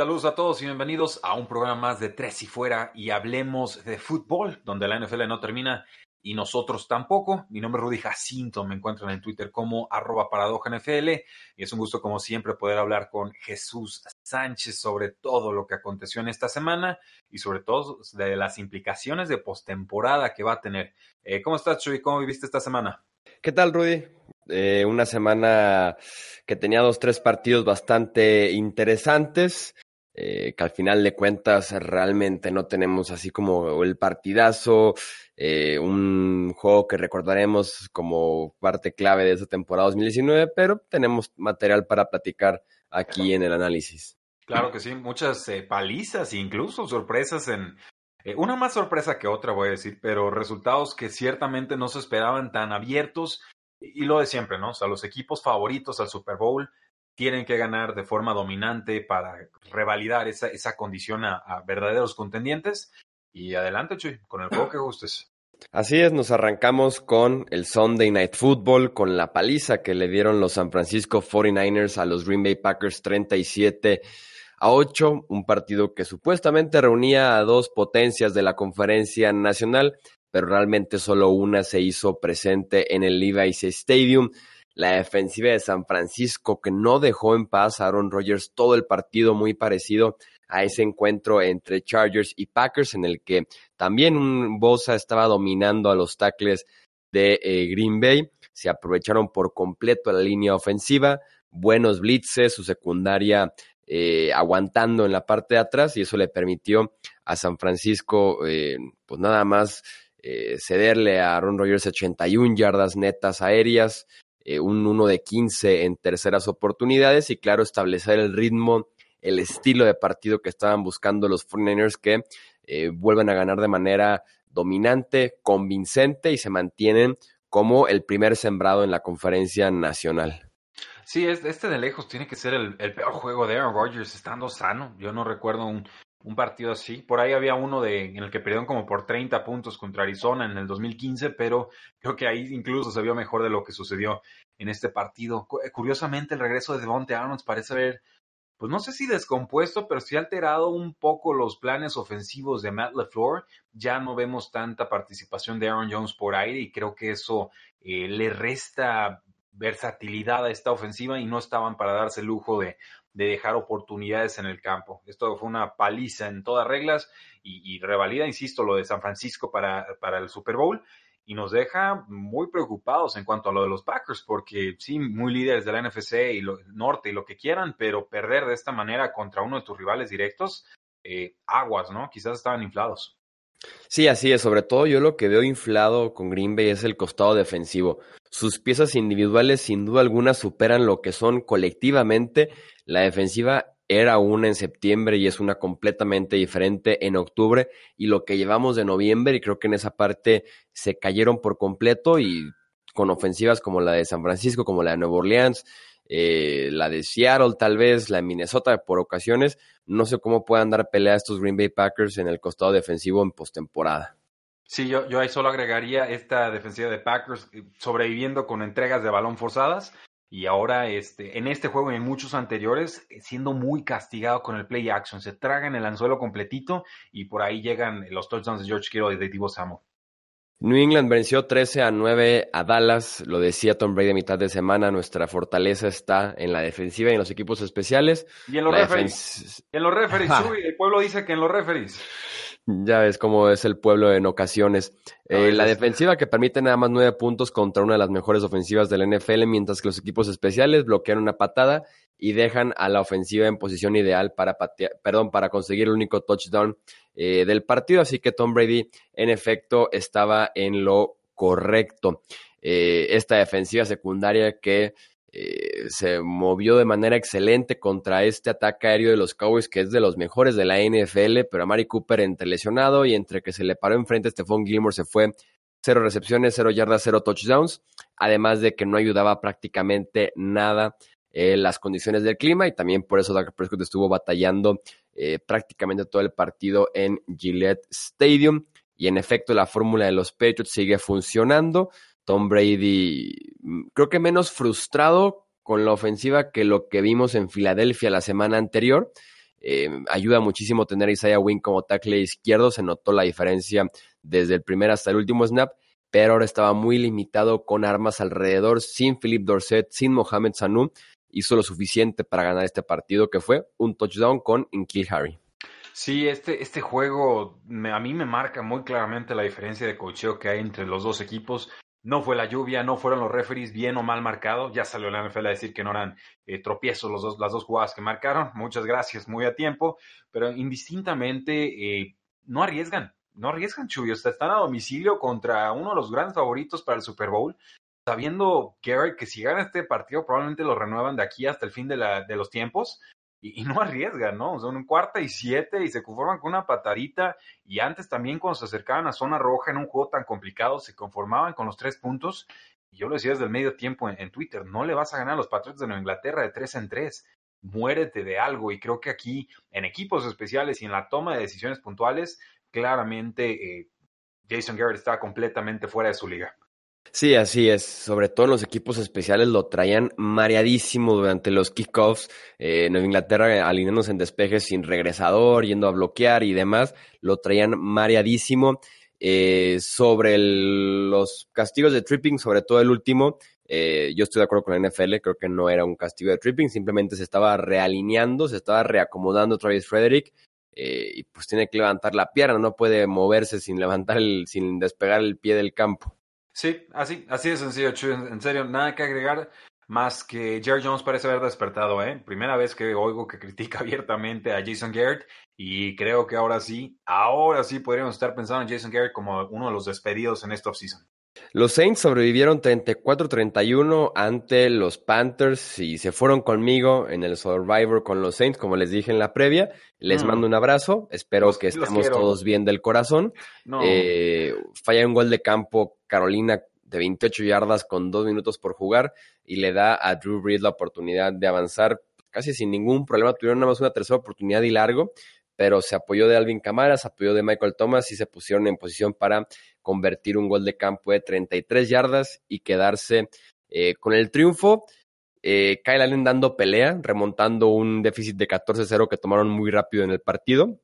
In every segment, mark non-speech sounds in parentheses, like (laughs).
Saludos a todos y bienvenidos a un programa más de Tres y Fuera y hablemos de fútbol, donde la NFL no termina y nosotros tampoco. Mi nombre es Rudy Jacinto, me encuentran en Twitter como arroba paradoja NFL y es un gusto como siempre poder hablar con Jesús Sánchez sobre todo lo que aconteció en esta semana y sobre todo de las implicaciones de postemporada que va a tener. Eh, ¿Cómo estás, Chuy? ¿Cómo viviste esta semana? ¿Qué tal, Rudy? Eh, una semana que tenía dos, tres partidos bastante interesantes. Eh, que al final de cuentas realmente no tenemos así como el partidazo, eh, un juego que recordaremos como parte clave de esa temporada 2019, pero tenemos material para platicar aquí en el análisis. Claro que sí, muchas eh, palizas, incluso sorpresas en... una más sorpresa que otra, voy a decir, pero resultados que ciertamente no se esperaban tan abiertos y lo de siempre, ¿no? O sea, los equipos favoritos al Super Bowl tienen que ganar de forma dominante para revalidar esa, esa condición a, verdaderos contendientes. Y adelante, Chuy, con el juego que gustes. Así es, nos arrancamos con el Sunday Night Football, con la paliza que le dieron los San Francisco 49ers a los Green Bay Packers 37 a 8, un partido que supuestamente reunía a dos potencias de la conferencia nacional, pero realmente solo una se hizo presente en el Levi's Stadium la defensiva de San Francisco que no dejó en paz a Aaron Rodgers todo el partido muy parecido a ese encuentro entre Chargers y Packers en el que también un Bosa estaba dominando a los tackles de eh, Green Bay, se aprovecharon por completo la línea ofensiva, buenos blitzes, su secundaria eh, aguantando en la parte de atrás y eso le permitió a San Francisco eh, pues nada más cederle a Aaron Rodgers 81 yardas netas aéreas, eh, un 1 de 15 en terceras oportunidades y claro, establecer el ritmo, el estilo de partido que estaban buscando los 49ers que eh, vuelven a ganar de manera dominante, convincente y se mantienen como el primer sembrado en la conferencia nacional. Sí, este de lejos tiene que ser el, el peor juego de Aaron Rodgers estando sano. Yo no recuerdo un, un partido así. Por ahí había uno de, en el que perdieron como por 30 puntos contra Arizona en el 2015, pero creo que ahí incluso se vio mejor de lo que sucedió en este partido. Eh, curiosamente, el regreso de Devontae Adams parece haber, pues no sé si descompuesto, pero sí alterado un poco los planes ofensivos de Matt LeFleur. Ya no vemos tanta participación de Aaron Jones por aire y creo que eso eh, le resta versatilidad a esta ofensiva y no estaban para darse el lujo de, de dejar oportunidades en el campo. Esto fue una paliza en todas reglas y, revalida, insisto, lo de San Francisco para, para, el Super Bowl y nos deja muy preocupados en cuanto a lo de los Packers, porque sí, muy líderes de la NFC y lo, norte y lo que quieran, pero perder de esta manera contra uno de tus rivales directos, eh, aguas, ¿no? Quizás estaban inflados. Sí, así es. Sobre todo yo lo que veo inflado con Green Bay es el costado defensivo. Sus piezas individuales sin duda alguna superan lo que son colectivamente. La defensiva era una en septiembre y es una completamente diferente en octubre y lo que llevamos de noviembre y creo que en esa parte se cayeron por completo y con ofensivas como la de San Francisco, como la de Nueva Orleans, eh, la de Seattle tal vez, la de Minnesota por ocasiones. No sé cómo puedan dar pelea a estos Green Bay Packers en el costado defensivo en postemporada. Sí, yo, yo ahí solo agregaría esta defensiva de Packers eh, sobreviviendo con entregas de balón forzadas y ahora este, en este juego y en muchos anteriores siendo muy castigado con el play action. Se tragan el anzuelo completito y por ahí llegan los touchdowns de George Kittle y de Divo Samuel. New England venció 13 a 9 a Dallas, lo decía Tom Brady a mitad de semana, nuestra fortaleza está en la defensiva y en los equipos especiales. Y en los referees. En los referees, el pueblo dice que en los referees. Ya ves cómo es el pueblo en ocasiones. Eh, la defensiva que permite nada más nueve puntos contra una de las mejores ofensivas del NFL, mientras que los equipos especiales bloquean una patada y dejan a la ofensiva en posición ideal para perdón, para conseguir el único touchdown eh, del partido. Así que Tom Brady, en efecto, estaba en lo correcto. eh, esta defensiva secundaria que eh, se movió de manera excelente contra este ataque aéreo de los Cowboys, que es de los mejores de la NFL, pero a Mari Cooper entre lesionado y entre que se le paró enfrente Stephon Gilmore se fue cero recepciones, cero yardas, cero touchdowns, además de que no ayudaba prácticamente nada eh, las condiciones del clima y también por eso Dak Prescott estuvo batallando eh, prácticamente todo el partido en Gillette Stadium. Y en efecto, la fórmula de los Patriots sigue funcionando. Tom Brady, mm, creo que menos frustrado con la ofensiva que lo que vimos en Filadelfia la semana anterior. Eh, ayuda muchísimo tener Isaiah Wynn como tackle izquierdo. Se notó la diferencia desde el primer hasta el último snap, pero ahora estaba muy limitado con armas alrededor, sin Philip Dorset, sin Mohamed Sanu. Hizo lo suficiente para ganar este partido, que fue un touchdown con Inkil Harry. Sí, este, este juego a mí me marca muy claramente la diferencia de cocheo que hay entre los dos equipos. No fue la lluvia, no fueron los referees bien o mal marcados. Ya salió la NFL a decir que no eran eh, tropiezos los dos, las dos jugadas que marcaron. Muchas gracias, muy a tiempo. Pero indistintamente eh, no arriesgan, no arriesgan, Chuy. están a domicilio contra uno de los grandes favoritos para el Super Bowl. Sabiendo, Garrett, que si gana este partido probablemente lo renuevan de aquí hasta el fin de, la, de los tiempos y, no arriesgan, ¿no? Son un cuarta y siete y se conforman con una patadita. Y antes también cuando se acercaban a zona roja en un juego tan complicado, se conformaban con los tres puntos. Y yo lo decía desde el medio tiempo en, Twitter, no le vas a ganar a los Patriots de Nueva Inglaterra de tres en tres. Muérete de algo. Y creo que aquí, en equipos especiales y en la toma de decisiones puntuales, claramente eh, Jason Garrett está completamente fuera de su liga. Sí, así es. Sobre todo los equipos especiales lo traían mareadísimo durante los kickoffs. Eh, Nueva Inglaterra alineándose en despejes sin regresador, yendo a bloquear y demás. Lo traían mareadísimo. Eh, sobre los castigos de tripping, sobre todo el último, eh, yo estoy de acuerdo con la NFL, creo que no era un castigo de tripping, simplemente se estaba realineando, se estaba reacomodando Travis Frederick eh, y pues tiene que levantar la pierna, no puede moverse sin levantar el, sin despegar el pie del campo. Sí, así, así de sencillo, En serio, nada que agregar más que Jerry Jones parece haber despertado, ¿eh? Primera vez que oigo que critica (laughs) abiertamente a Jason Garrett y creo que ahora sí, ahora sí podríamos estar pensando en Jason Garrett como uno de los despedidos en esta offseason. Los Saints sobrevivieron 34-31 ante los Panthers y se fueron conmigo en el Survivor con los Saints, como les dije en la previa. Les mm. mando un abrazo, espero que estemos todos bien del corazón. Eh, falla un gol de campo Carolina de 28 yardas con dos minutos por jugar y le da a Drew Brees la oportunidad de avanzar casi sin ningún problema. Tuvieron nada más una tercera oportunidad y largo, pero se apoyó de Alvin Kamara, se apoyó de Michael Thomas y se pusieron en posición para convertir un gol de campo de 33 yardas y quedarse eh, con el triunfo. Eh, Kyle Allen dando pelea, remontando un déficit de 14-0 que tomaron muy rápido en el partido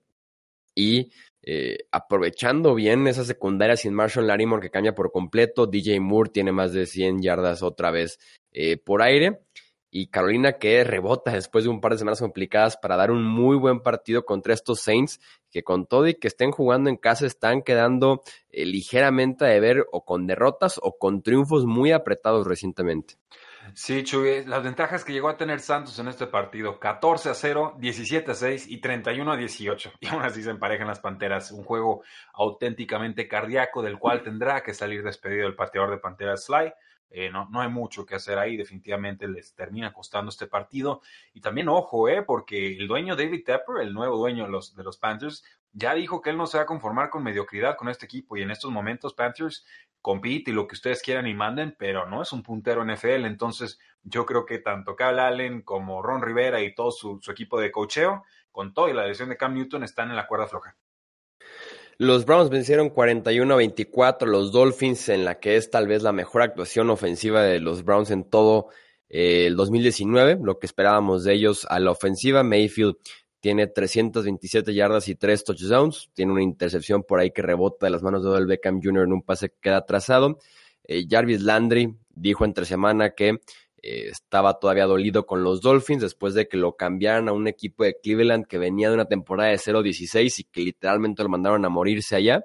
y eh, aprovechando bien esa secundaria sin Marshall Larimore que cambia por completo. DJ Moore tiene más de 100 yardas otra vez por aire. Y Carolina que rebota después de un par de semanas complicadas para dar un muy buen partido contra estos Saints que con todo y que estén jugando en casa están quedando eh, ligeramente a deber o con derrotas o con triunfos muy apretados recientemente. Sí, Chuy, las ventajas que llegó a tener Santos en este partido, 14 a 0, 17 a 6 y 31 a 18. (laughs) Y aún así se emparejan las Panteras, un juego auténticamente cardíaco del cual tendrá que salir despedido el pateador de Panteras Sly. Eh, no, no hay mucho que hacer ahí, definitivamente les termina costando este partido. Y también ojo, eh, porque el dueño David Tepper, el nuevo dueño de los, de los Panthers, ya dijo que él no se va a conformar con mediocridad con este equipo y en estos momentos Panthers compite y lo que ustedes quieran y manden, pero no es un puntero NFL. Entonces, yo creo que tanto Cal Allen como Ron Rivera y todo su, equipo de cocheo, con todo y la lesión de Cam Newton, están en la cuerda floja. Los Browns vencieron 41 a 24 los Dolphins en la que es tal vez la mejor actuación ofensiva de los Browns en todo eh, el 2019, lo que esperábamos de ellos a la ofensiva. Mayfield tiene 327 yardas y 3 touchdowns. Tiene una intercepción por ahí que rebota de las manos de Odell Beckham Jr. en un pase que queda atrasado. Eh, Jarvis Landry dijo entre semana que eh, estaba todavía dolido con los Dolphins después de que lo cambiaran a un equipo de Cleveland que venía de una temporada de 0-16 y que literalmente lo mandaron a morirse allá.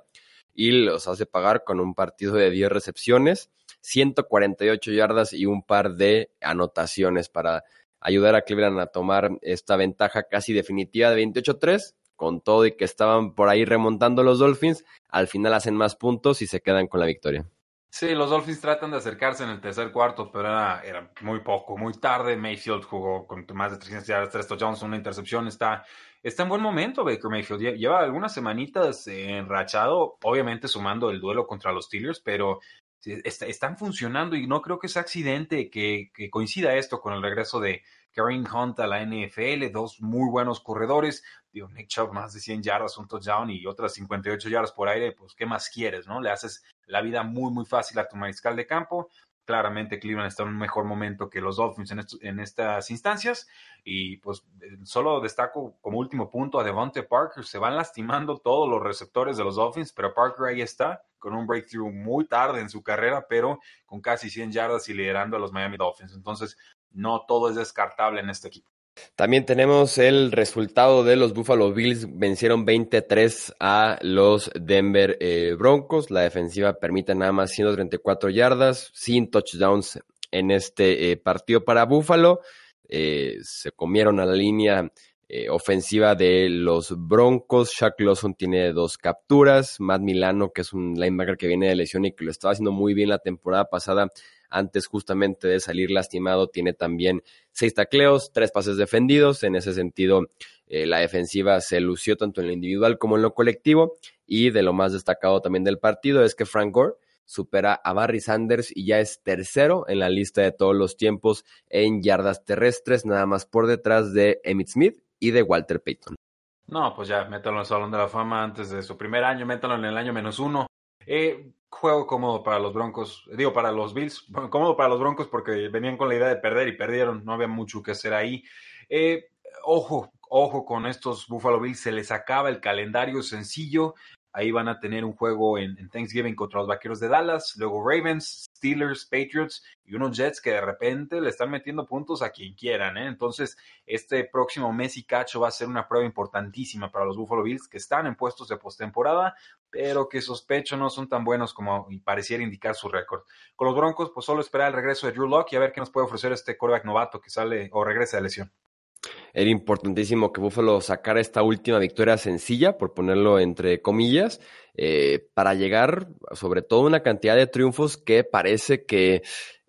Y los hace pagar con un partido de 10 recepciones, 148 yardas y un par de anotaciones para ayudar a Cleveland a tomar esta ventaja casi definitiva de 28-3, con todo y que estaban por ahí remontando los Dolphins, al final hacen más puntos y se quedan con la victoria. Sí, los Dolphins tratan de acercarse en el tercer cuarto, pero era, era muy poco, muy tarde. Mayfield jugó con más de 300 yardas, 3 touchdowns, una intercepción. Está, está en buen momento Baker Mayfield. Lleva algunas semanitas enrachado, obviamente sumando el duelo contra los Steelers, pero están funcionando y no creo que sea accidente que, que coincida esto con el regreso de, Kareem Hunt a la NFL, dos muy buenos corredores. Digo, Nick Chubb más de 100 yardas, un touchdown y otras 58 yardas por aire, pues ¿qué más quieres, no? Le haces la vida muy, muy fácil a tu mariscal de campo. Claramente Cleveland está en un mejor momento que los Dolphins en, estas instancias. Y pues solo destaco como último punto a Devontae Parker. Se van lastimando todos los receptores de los Dolphins, pero Parker ahí está con un breakthrough muy tarde en su carrera, pero con casi 100 yardas y liderando a los Miami Dolphins. Entonces, no todo es descartable en este equipo. También tenemos el resultado de los Buffalo Bills. Vencieron 23 a los Denver eh, Broncos. La defensiva permite nada más 134 yardas, sin touchdowns en este eh, partido para Buffalo. Eh, se comieron a la línea ofensiva de los Broncos. Shaq Lawson tiene dos capturas. Matt Milano, que es un linebacker que viene de lesión y que lo estaba haciendo muy bien la temporada pasada, antes justamente de salir lastimado, tiene también seis tacleos, tres pases defendidos. En ese sentido, eh, la defensiva se lució tanto en lo individual como en lo colectivo. Y de lo más destacado también del partido es que Frank Gore supera a Barry Sanders y ya es tercero en la lista de todos los tiempos en yardas terrestres, nada más por detrás de Emmitt Smith y de Walter Payton. No, pues ya, métalo en el Salón de la Fama antes de su primer año, métalo en el año menos uno. Eh, juego cómodo para los Broncos, digo para los Bills, cómodo para los Broncos porque venían con la idea de perder y perdieron, no había mucho que hacer ahí. Eh, ojo, ojo con estos Buffalo Bills, se les acaba el calendario sencillo, Ahí van a tener un juego en, Thanksgiving contra los Vaqueros de Dallas, luego Ravens, Steelers, Patriots y unos Jets que de repente le están metiendo puntos a quien quieran. ¿eh? Entonces, este próximo mes y cacho va a ser una prueba importantísima para los Buffalo Bills que están en puestos de postemporada, pero que sospecho no son tan buenos como pareciera indicar su récord. Con los Broncos, pues solo esperar el regreso de Drew Locke y a ver qué nos puede ofrecer este quarterback novato que sale o regresa de lesión era importantísimo que Buffalo sacara esta última victoria sencilla, por ponerlo entre comillas, eh, para llegar sobre todo a una cantidad de triunfos que parece que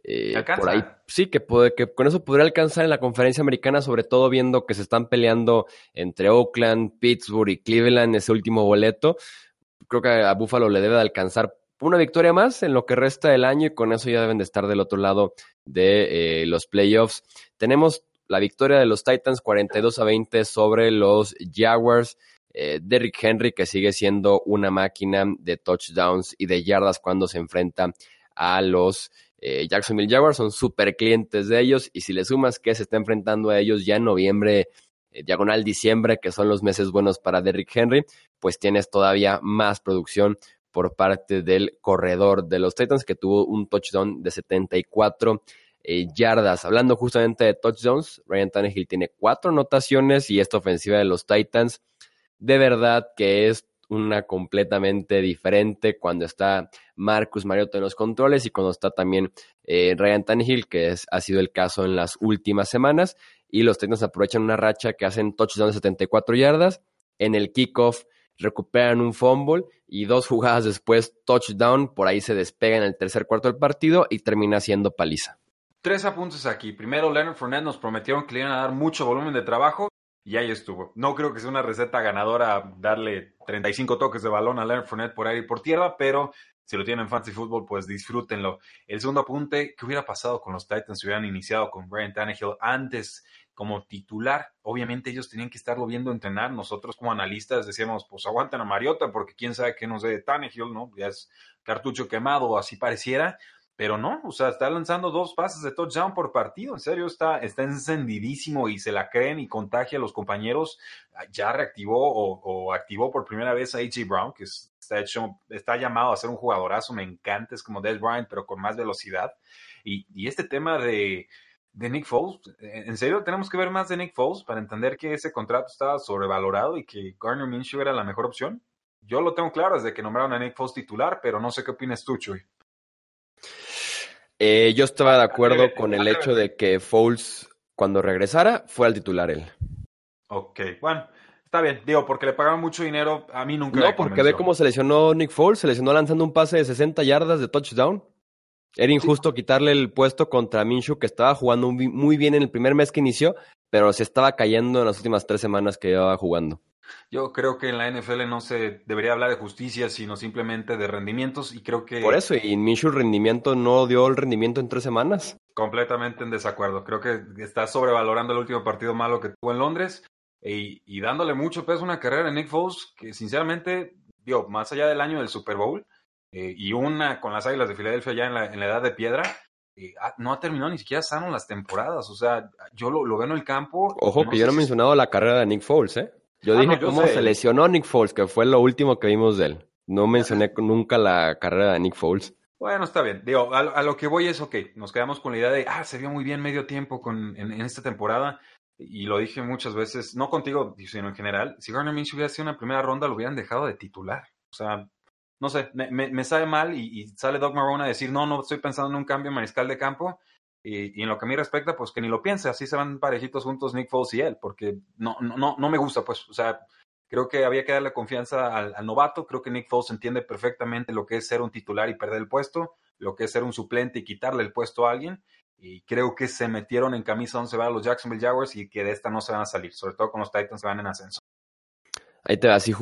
eh, por ahí sí, que, puede, que con eso podría alcanzar en la conferencia americana, sobre todo viendo que se están peleando entre Oakland, Pittsburgh y Cleveland ese último boleto. Creo que a Buffalo le debe de alcanzar una victoria más en lo que resta del año y con eso ya deben de estar del otro lado de eh, los playoffs. Tenemos la victoria de los Titans 42 a 20 sobre los Jaguars. Eh, Derrick Henry, que sigue siendo una máquina de touchdowns y de yardas cuando se enfrenta a los eh, Jacksonville Jaguars, son super clientes de ellos. Y si le sumas que se está enfrentando a ellos ya en noviembre, eh, diagonal diciembre, que son los meses buenos para Derrick Henry, pues tienes todavía más producción por parte del corredor de los Titans, que tuvo un touchdown de 74 eh, yardas. Hablando justamente de touchdowns, Ryan Tannehill tiene cuatro anotaciones y esta ofensiva de los Titans, de verdad que es una completamente diferente cuando está Marcus Mariota en los controles y cuando está también eh, Ryan Tannehill, que es, ha sido el caso en las últimas semanas. Y los Titans aprovechan una racha que hacen touchdown de 74 yardas. En el kickoff recuperan un fumble y dos (laughs) jugadas después touchdown. Por ahí se despega en el tercer cuarto del partido y termina siendo paliza. Tres apuntes aquí. Primero, Leonard Fournette nos prometieron que le iban a dar mucho volumen de trabajo y ahí estuvo. No creo que sea una receta ganadora darle 35 toques de balón a Leonard Fournette por aire y por tierra, pero si lo tienen en Fantasy Football, pues disfrútenlo. El segundo apunte, ¿qué hubiera pasado con los Titans si hubieran iniciado con Brian Tannehill antes como titular? Obviamente ellos tenían que estarlo viendo entrenar. Nosotros como analistas decíamos, pues aguanten a Mariota porque quién sabe qué nos dé Tannehill, ¿no? Ya es cartucho quemado o así pareciera pero no, o sea, está lanzando dos pases de touchdown por partido, en serio, está, está encendidísimo y se la creen y contagia a los compañeros. Ya reactivó o, activó por primera vez a AJ Brown, que está, hecho, está llamado a ser un jugadorazo, me encanta, es como Des Bryant, pero con más velocidad. Y, y este tema de, Nick Foles, en serio, tenemos que ver más de Nick Foles para entender que ese contrato estaba sobrevalorado y que Garner Minshew era la mejor opción. Yo lo tengo claro desde que nombraron a Nick Foles titular, pero no sé qué opinas tú, Chuy. Eh, yo estaba de acuerdo con el hecho de que Foles, cuando regresara, fue al titular él. Ok, bueno, está bien. Digo, porque le pagaron mucho dinero, a mí nunca No, porque ve cómo se lesionó Nick Foles, se lesionó lanzando un pase de 60 yardas de touchdown. Era injusto quitarle el puesto contra Minshew, que estaba jugando muy bien en el primer mes que inició, pero se estaba cayendo en las últimas tres semanas que llevaba jugando. Yo creo que en la NFL no se debería hablar de justicia, sino simplemente de rendimientos y creo que... Por eso, y Minshew rendimiento no dio el rendimiento en tres semanas. Completamente en desacuerdo. Creo que está sobrevalorando el último partido malo que tuvo en Londres y, dándole mucho peso a una carrera de Nick Foles que sinceramente, dio más allá del año del Super Bowl eh, y una con las Águilas de Filadelfia ya en la, en la edad de piedra, eh, no ha terminado ni siquiera sano las temporadas. O sea, yo lo, veo en el campo. Ojo, que yo no he mencionado la carrera de Nick Foles, ¿eh? Yo ah, dije cómo se lesionó Nick Foles, que fue lo último que vimos de él. No mencioné nunca la carrera de Nick Foles. Bueno, está bien. Digo, a, lo que voy es, ok, nos quedamos con la idea de, ah, se vio muy bien medio tiempo con, en, esta temporada. Y lo dije muchas veces, no contigo, sino en general. Si Garner Minshew hubiera sido una primera ronda, lo hubieran dejado de titular. O sea, no sé, me, me, sabe mal y, sale Doug Marrone a decir, no, no estoy pensando en un cambio mariscal de campo. Y, en lo que a mí respecta, pues que ni lo piense, así se van parejitos juntos Nick Foles y él, porque no, no, no me gusta, pues, o sea, Creo que había que darle confianza al, novato. Creo que Nick Foles entiende perfectamente lo que es ser un titular y perder el puesto, lo que es ser un suplente y quitarle el puesto a alguien. Y creo que se metieron en camisa donde se van los Jacksonville Jaguars y que de esta no se van a salir, sobre todo con los Titans que van en ascenso. Ahí te va. Si,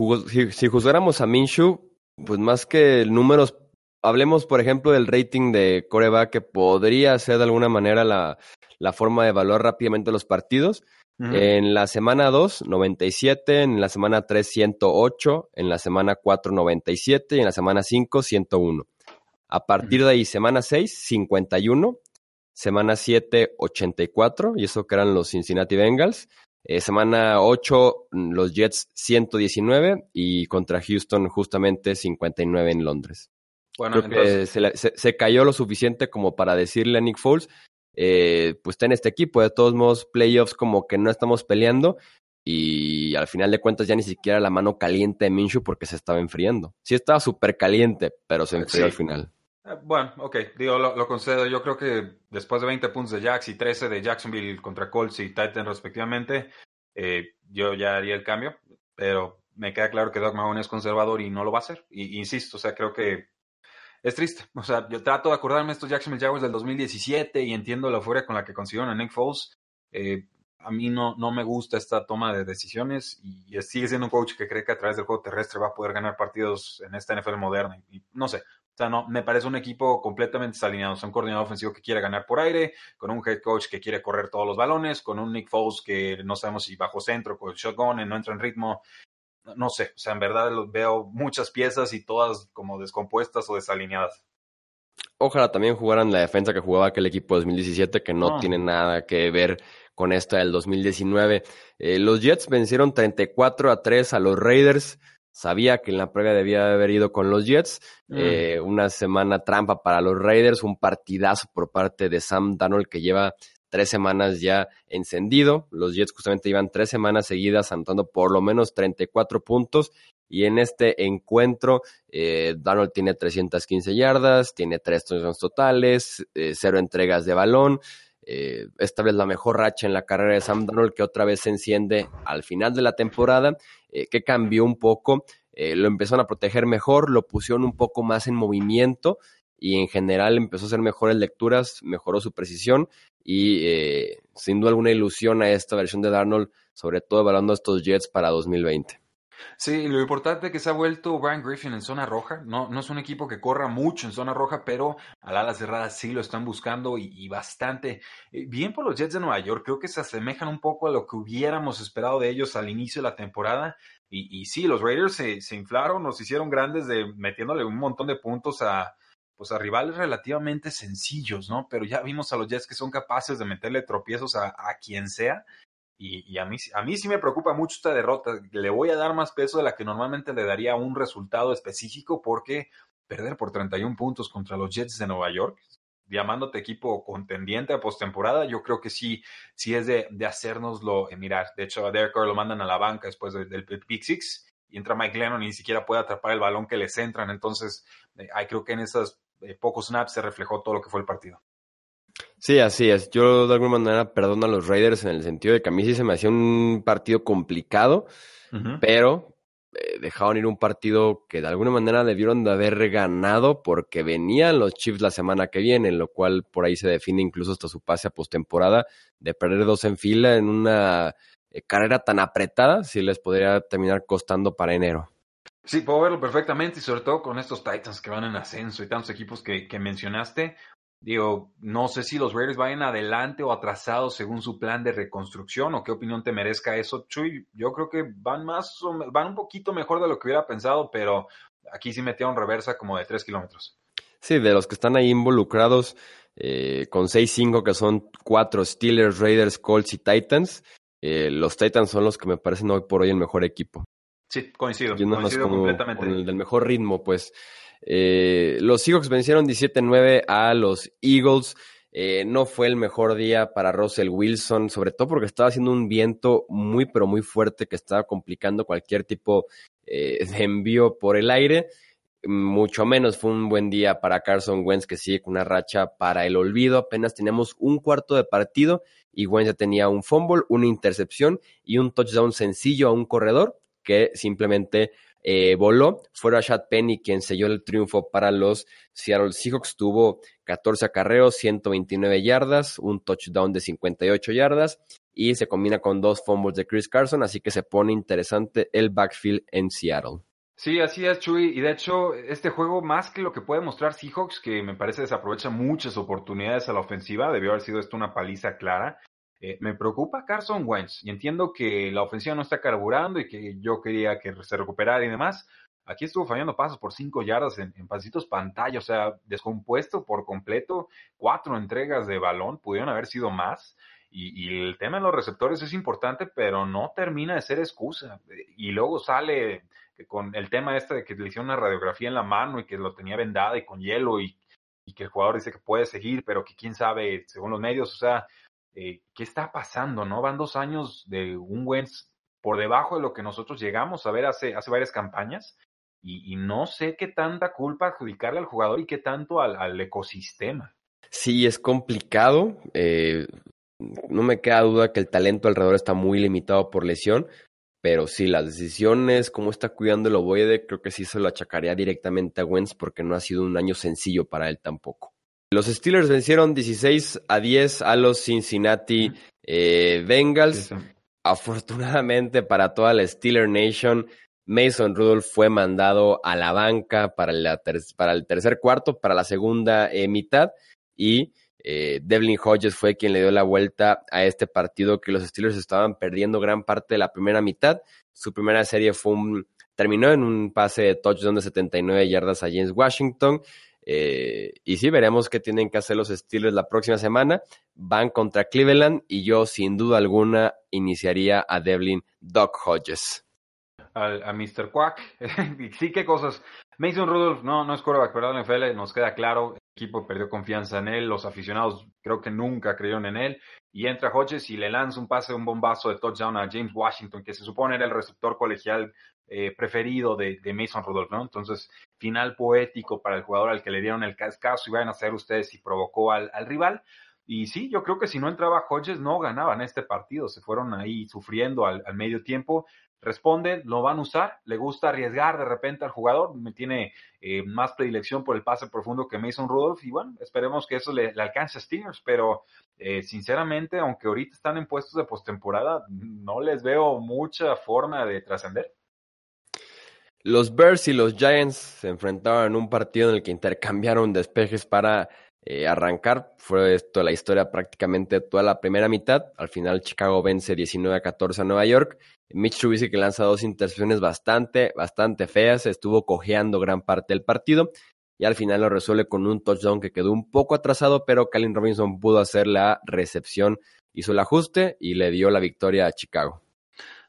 si, juzgáramos a Minshew, pues más que números, hablemos, por ejemplo, del rating de coreback, que podría ser de alguna manera la, la forma de evaluar rápidamente los partidos. En la semana 2, 97, en la semana 3, 108, en la semana 4, 97 y en la semana 5, 101. A partir de ahí, semana 6, 51, semana 7, 84, y eso que eran los Cincinnati Bengals. Eh, semana 8, los Jets 119 y contra Houston justamente 59 en Londres. Bueno, Creo que se, se, cayó lo suficiente como para decirle a Nick Foles, eh, pues está en este equipo. De todos modos, playoffs como que no estamos peleando y al final de cuentas ya ni siquiera la mano caliente de Minshew porque se estaba enfriando. Sí estaba súper caliente, pero se enfrió al final. Eh, bueno, ok, digo, lo, concedo. Yo creo que después de 20 puntos de Jax y 13 de Jacksonville contra Colts y Titan respectivamente, eh, yo ya haría el cambio, pero me queda claro que Doug Mahone es conservador y no lo va a hacer. Y, insisto, o sea, creo que es triste. O sea, yo trato de acordarme estos Jacksonville Jaguars del 2017 y entiendo la euforia con la que consiguieron a Nick Foles. Eh, a mí no, no me gusta esta toma de decisiones y sigue siendo un coach que cree que a través del juego terrestre va a poder ganar partidos en esta NFL moderna. No sé, o sea, no, me parece un equipo completamente desalineado. Son un coordinador ofensivo que quiere ganar por aire, con un head coach que quiere correr todos los balones, con un Nick Foles que no sabemos si bajo centro, con el shotgun, no entra en ritmo no sé, o sea, en verdad veo muchas piezas y todas como descompuestas o desalineadas. Ojalá también jugaran la defensa que jugaba aquel equipo 2017, que no, tiene nada que ver con esta del 2019. Eh, los Jets vencieron 34 a 3 a los Raiders. Sabía que en la previa debía haber ido con los Jets. Mm. Eh, una semana trampa para los Raiders, un partidazo por parte de Sam Darnold que lleva tres semanas ya encendido. Los Jets justamente iban tres semanas seguidas anotando por lo menos 34 puntos. Y en este encuentro, eh, Donald tiene 315 yardas, tiene tres touchdowns totales, eh, cero entregas de balón. Eh, esta vez la mejor racha en la carrera de Sam Donald, que otra vez se enciende al final de la temporada, eh, que cambió un poco. lo empezaron a proteger mejor, lo pusieron un poco más en movimiento y en general empezó a hacer mejores lecturas, mejoró su precisión y eh, sin duda alguna ilusión a esta versión de Darnold, sobre todo evaluando estos Jets para 2020. Sí, lo importante es que se ha vuelto Brian Griffin en zona roja. No, no es un equipo que corra mucho en zona roja, pero al ala cerrada sí lo están buscando y, bastante. Eh, bien por los Jets de Nueva York, creo que se asemejan un poco a lo que hubiéramos esperado de ellos al inicio de la temporada. Y, y sí, los Raiders se, inflaron, nos hicieron grandes de metiéndole un montón de puntos a, pues a rivales relativamente sencillos, ¿no? Pero ya vimos a los Jets que son capaces de meterle tropiezos a, quien sea. Y, a, mí, a mí sí me preocupa mucho esta derrota. Le voy a dar más peso de la que normalmente le daría un resultado específico porque perder por 31 puntos contra los Jets de Nueva York, llamándote equipo contendiente a postemporada, yo creo que sí, sí es de, de hacernoslo mirar. De hecho, a Derek lo mandan a la banca después del, del Pick Six y entra Mike Lennon y ni siquiera puede atrapar el balón que les entran. Entonces, eh, creo que en esas eh, pocos snaps se reflejó todo lo que fue el partido. Sí, así es. Yo de alguna manera perdono a los Raiders en el sentido de que a mí sí se me hacía un partido complicado, pero eh, dejaron ir un partido que de alguna manera debieron de haber ganado porque venían los Chiefs la semana que viene, lo cual por ahí se define incluso hasta su pase a postemporada de perder dos en fila en una eh, carrera tan apretada, si les podría terminar costando para enero. Sí, puedo verlo perfectamente y sobre todo con estos Titans que van en ascenso y tantos equipos que, que mencionaste. Digo, no sé si los Raiders vayan adelante o atrasados según su plan de reconstrucción o qué opinión te merezca eso, Chuy. Yo creo que van más, van un poquito mejor de lo que hubiera pensado, pero aquí sí metieron reversa como de tres kilómetros. Sí, de los que están ahí involucrados, eh, con 6-5 que son cuatro Steelers, Raiders, Colts y Titans, eh, los Titans son los que me parecen hoy por hoy el mejor equipo. Sí, coincido, coincido completamente. Con el del mejor ritmo, pues. Eh, los Seahawks vencieron 17-9 a los Eagles. Eh, no fue el mejor día para Russell Wilson, sobre todo porque estaba haciendo un viento muy, pero muy fuerte que estaba complicando cualquier tipo eh, de envío por el aire. Mucho menos fue un buen día para Carson Wentz, que sigue con una racha para el olvido. Apenas tenemos un cuarto de partido y Wentz ya tenía un fumble, una intercepción y un touchdown sencillo a un corredor que simplemente eh, voló. Fue Rashad Penny quien selló el triunfo para los Seattle Seahawks. Tuvo 14 acarreos, 129 yardas, un touchdown de 58 yardas y se combina con dos fumbles de Chris Carson, así que se pone interesante el backfield en Seattle. Sí, así es, Chuy. Y de hecho, este juego, más que lo que puede mostrar Seahawks, que me parece desaprovecha muchas oportunidades a la ofensiva, debió haber sido esto una paliza clara. Eh, me preocupa Carson Wentz y entiendo que la ofensiva no está carburando y que yo quería que se recuperara y demás. Aquí estuvo fallando pasos por cinco yardas en, en pasitos pantalla, o sea, descompuesto por completo. Cuatro entregas de balón, pudieron haber sido más. Y, y, el tema de los receptores es importante, pero no termina de ser excusa. Y luego sale con el tema este de que le hicieron una radiografía en la mano y que lo tenía vendada y con hielo y, y que el jugador dice que puede seguir, pero que quién sabe, según los medios, o sea, eh, ¿qué está pasando? ¿No? Van dos años de un Wentz por debajo de lo que nosotros llegamos a ver hace, hace varias campañas y, no sé qué tanta culpa adjudicarle al jugador y qué tanto al, al ecosistema. Sí, es complicado. Eh, no me queda duda que el talento alrededor está muy limitado por lesión, pero sí, las decisiones, cómo está cuidando el ovoide, creo que sí se lo achacaría directamente a Wentz porque no ha sido un año sencillo para él tampoco. Los Steelers vencieron 16 a 10 a los Cincinnati eh, Bengals. Afortunadamente para toda la Steeler Nation, Mason Rudolph fue mandado a la banca para, la para el tercer cuarto, para la segunda eh, mitad, y eh, Devlin Hodges fue quien le dio la vuelta a este partido que los Steelers estaban perdiendo gran parte de la primera mitad. Su primera serie fue un, terminó en un pase de touchdown de 79 yardas a James Washington. Eh, y sí, veremos qué tienen que hacer los Steelers la próxima semana. Van contra Cleveland y yo, sin duda alguna, iniciaría a Devlin Doc Hodges. Al, a Mr. Quack. (laughs) sí, qué cosas. Mason Rudolph no, no es quarterback, pero en NFL nos queda claro. El equipo perdió confianza en él. Los aficionados creo que nunca creyeron en él. Y entra Hodges y le lanza un pase, un bombazo de touchdown a James Washington, que se supone era el receptor colegial eh, preferido de, Mason Rudolph, ¿no? Entonces, final poético para el jugador al que le dieron el cascazo y vayan a hacer ustedes si provocó al, al, rival. Y sí, yo creo que si no entraba Hodges no ganaban este partido, se fueron ahí sufriendo al, al medio tiempo. Responde, lo van a usar, le gusta arriesgar de repente al jugador, me tiene eh, más predilección por el pase profundo que Mason Rudolph y bueno, esperemos que eso le, le alcance a Steelers, pero eh, sinceramente, aunque ahorita están en puestos de postemporada, no les veo mucha forma de trascender. Los Bears y los Giants se enfrentaron en un partido en el que intercambiaron despejes para eh, arrancar. Fue esto la historia prácticamente toda la primera mitad. Al final Chicago vence 19 a 14 a Nueva York. Mitch Trubisky que lanza dos intercepciones bastante, bastante feas. Estuvo cojeando gran parte del partido. Y al final lo resuelve con un touchdown que quedó un poco atrasado, pero Calvin Robinson pudo hacer la recepción, hizo el ajuste y le dio la victoria a Chicago.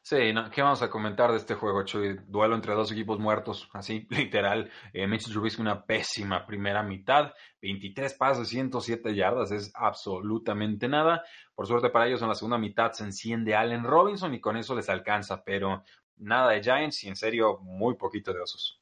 Sí, ¿qué vamos a comentar de este juego, Chuy? Duelo entre dos equipos muertos, así, (laughs) literal. Eh, Mitchell Trubisky una pésima primera mitad, 23 pasos, 107 yardas, es absolutamente nada. Por suerte para ellos en la segunda mitad se enciende Allen Robinson y con eso les alcanza, pero nada de Giants y en serio muy poquito de osos.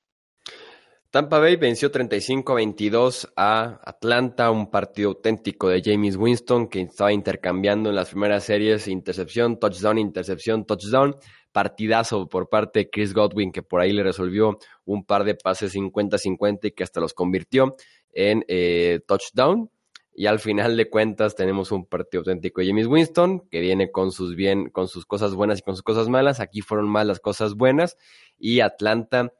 Tampa Bay venció 35-22 a Atlanta, un partido auténtico de James Winston que estaba intercambiando en las primeras series intercepción, touchdown, intercepción, touchdown. Partidazo por parte de Chris Godwin que por ahí le resolvió un par de pases 50-50 y que hasta los convirtió en eh, touchdown. Y al final de cuentas tenemos un partido auténtico de James Winston que viene con sus bien, con sus cosas buenas y con sus cosas malas. Aquí fueron más las cosas buenas y Atlanta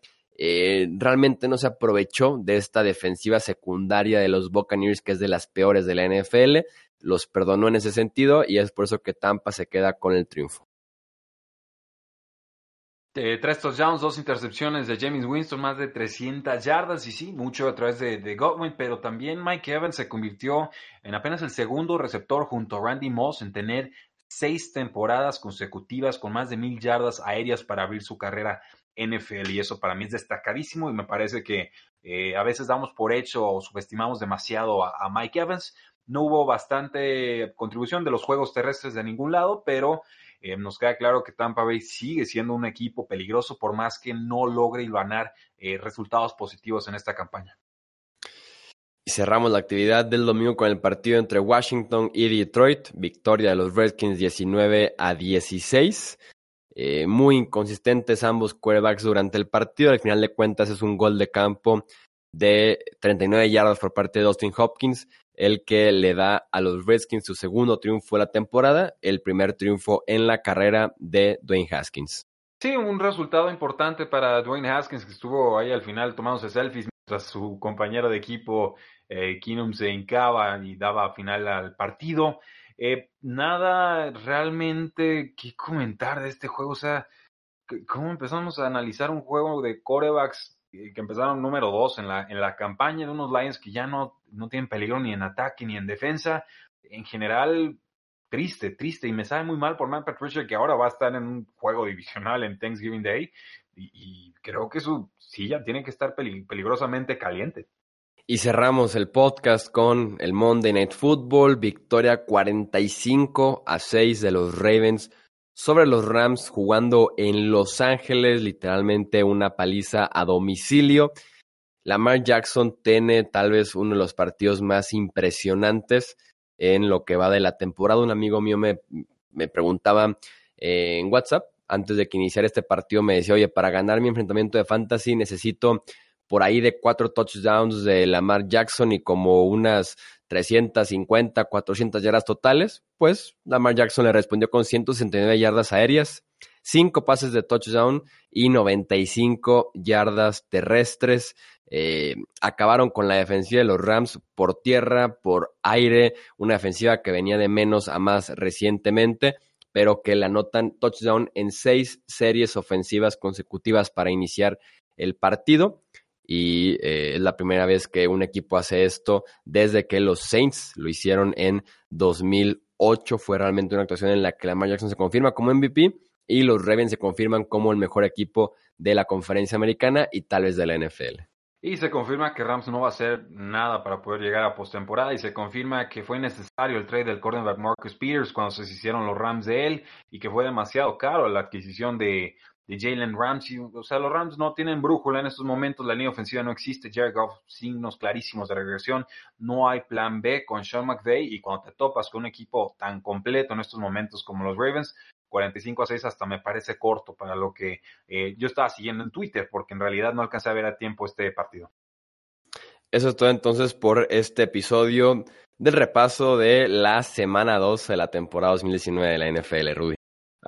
eh, realmente no se aprovechó de esta defensiva secundaria de los Buccaneers, que es de las peores de la NFL. Los perdonó en ese sentido y es por eso que Tampa se queda con el triunfo. Eh, tres touchdowns, dos intercepciones de James Winston, más de 300 yardas y sí, mucho a través de, de, Godwin, pero también Mike Evans se convirtió en apenas el segundo receptor junto a Randy Moss en tener seis temporadas consecutivas con más de mil yardas aéreas para abrir su carrera NFL y eso para mí es destacadísimo y me parece que eh, a veces damos por hecho o subestimamos demasiado a, Mike Evans. No hubo bastante contribución de los juegos terrestres de ningún lado, pero eh, nos queda claro que Tampa Bay sigue siendo un equipo peligroso por más que no logre ganar eh, resultados positivos en esta campaña. Cerramos la actividad del domingo con el partido entre Washington y Detroit. Victoria de los Redskins 19 a 16. Eh, muy inconsistentes ambos quarterbacks durante el partido. Al final de cuentas es un gol de campo de 39 yardas por parte de Austin Hopkins, el que le da a los Redskins su segundo triunfo de la temporada, el primer triunfo en la carrera de Dwayne Haskins. Sí, un resultado importante para Dwayne Haskins que estuvo ahí al final tomándose selfies mientras su compañero de equipo eh, Keenum se hincaba y daba final al partido. Eh, nada realmente que comentar de este juego. O sea, ¿cómo empezamos a analizar un juego de corebacks que empezaron número dos en la, en la campaña de unos Lions que ya no, no tienen peligro ni en ataque ni en defensa? En general, triste, triste. Y me sabe muy mal por Matt Patricia que ahora va a estar en un juego divisional en Thanksgiving Day. Y, creo que su silla tiene que estar peligrosamente caliente. Y cerramos el podcast con el Monday Night Football, victoria 45 a 6 de los Ravens sobre los Rams jugando en Los Ángeles, literalmente una paliza a domicilio. Lamar Jackson tiene tal vez uno de los partidos más impresionantes en lo que va de la temporada. Un amigo mío me, me preguntaba eh, en WhatsApp, antes de que iniciara este partido, me decía, oye, para ganar mi enfrentamiento de fantasy necesito por ahí de cuatro touchdowns de Lamar Jackson y como unas 350, 400 yardas totales, pues Lamar Jackson le respondió con 169 yardas aéreas, cinco pases de touchdown y 95 yardas terrestres. Eh, acabaron con la defensiva de los Rams por tierra, por aire, una defensiva que venía de menos a más recientemente, pero que le anotan touchdown en seis series ofensivas consecutivas para iniciar el partido y eh, es la primera vez que un equipo hace esto desde que los Saints lo hicieron en 2008. Fue realmente una actuación en la que Lamar Jackson se confirma como MVP y los Ravens se confirman como el mejor equipo de la conferencia americana y tal vez de la NFL. Y se confirma que Rams no va a hacer nada para poder llegar a postemporada y se confirma que fue necesario el trade del cornerback Marcus Peters cuando se hicieron los Rams de él y que fue demasiado caro la adquisición de, de Jalen Ramsey. O sea, los Rams no tienen brújula en estos momentos, la línea ofensiva no existe. Jared Goff, signos clarísimos de regresión. No hay plan B con Sean McVay y cuando te topas con un equipo tan completo en estos momentos como los Ravens, 45 a 6 hasta me parece corto para lo que eh, yo estaba siguiendo en Twitter, porque en realidad no alcancé a ver a tiempo este partido. Eso es todo entonces por este episodio del repaso de la semana 2 de la temporada 2019 de la NFL, Rudy.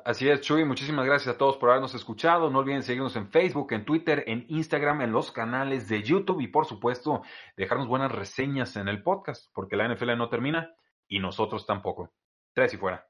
Así es, Chuy. Muchísimas gracias a todos por habernos escuchado. No olviden seguirnos en Facebook, en Twitter, en Instagram, en los canales de YouTube y, por supuesto, dejarnos buenas reseñas en el podcast, porque la NFL no termina y nosotros tampoco. Tres y fuera.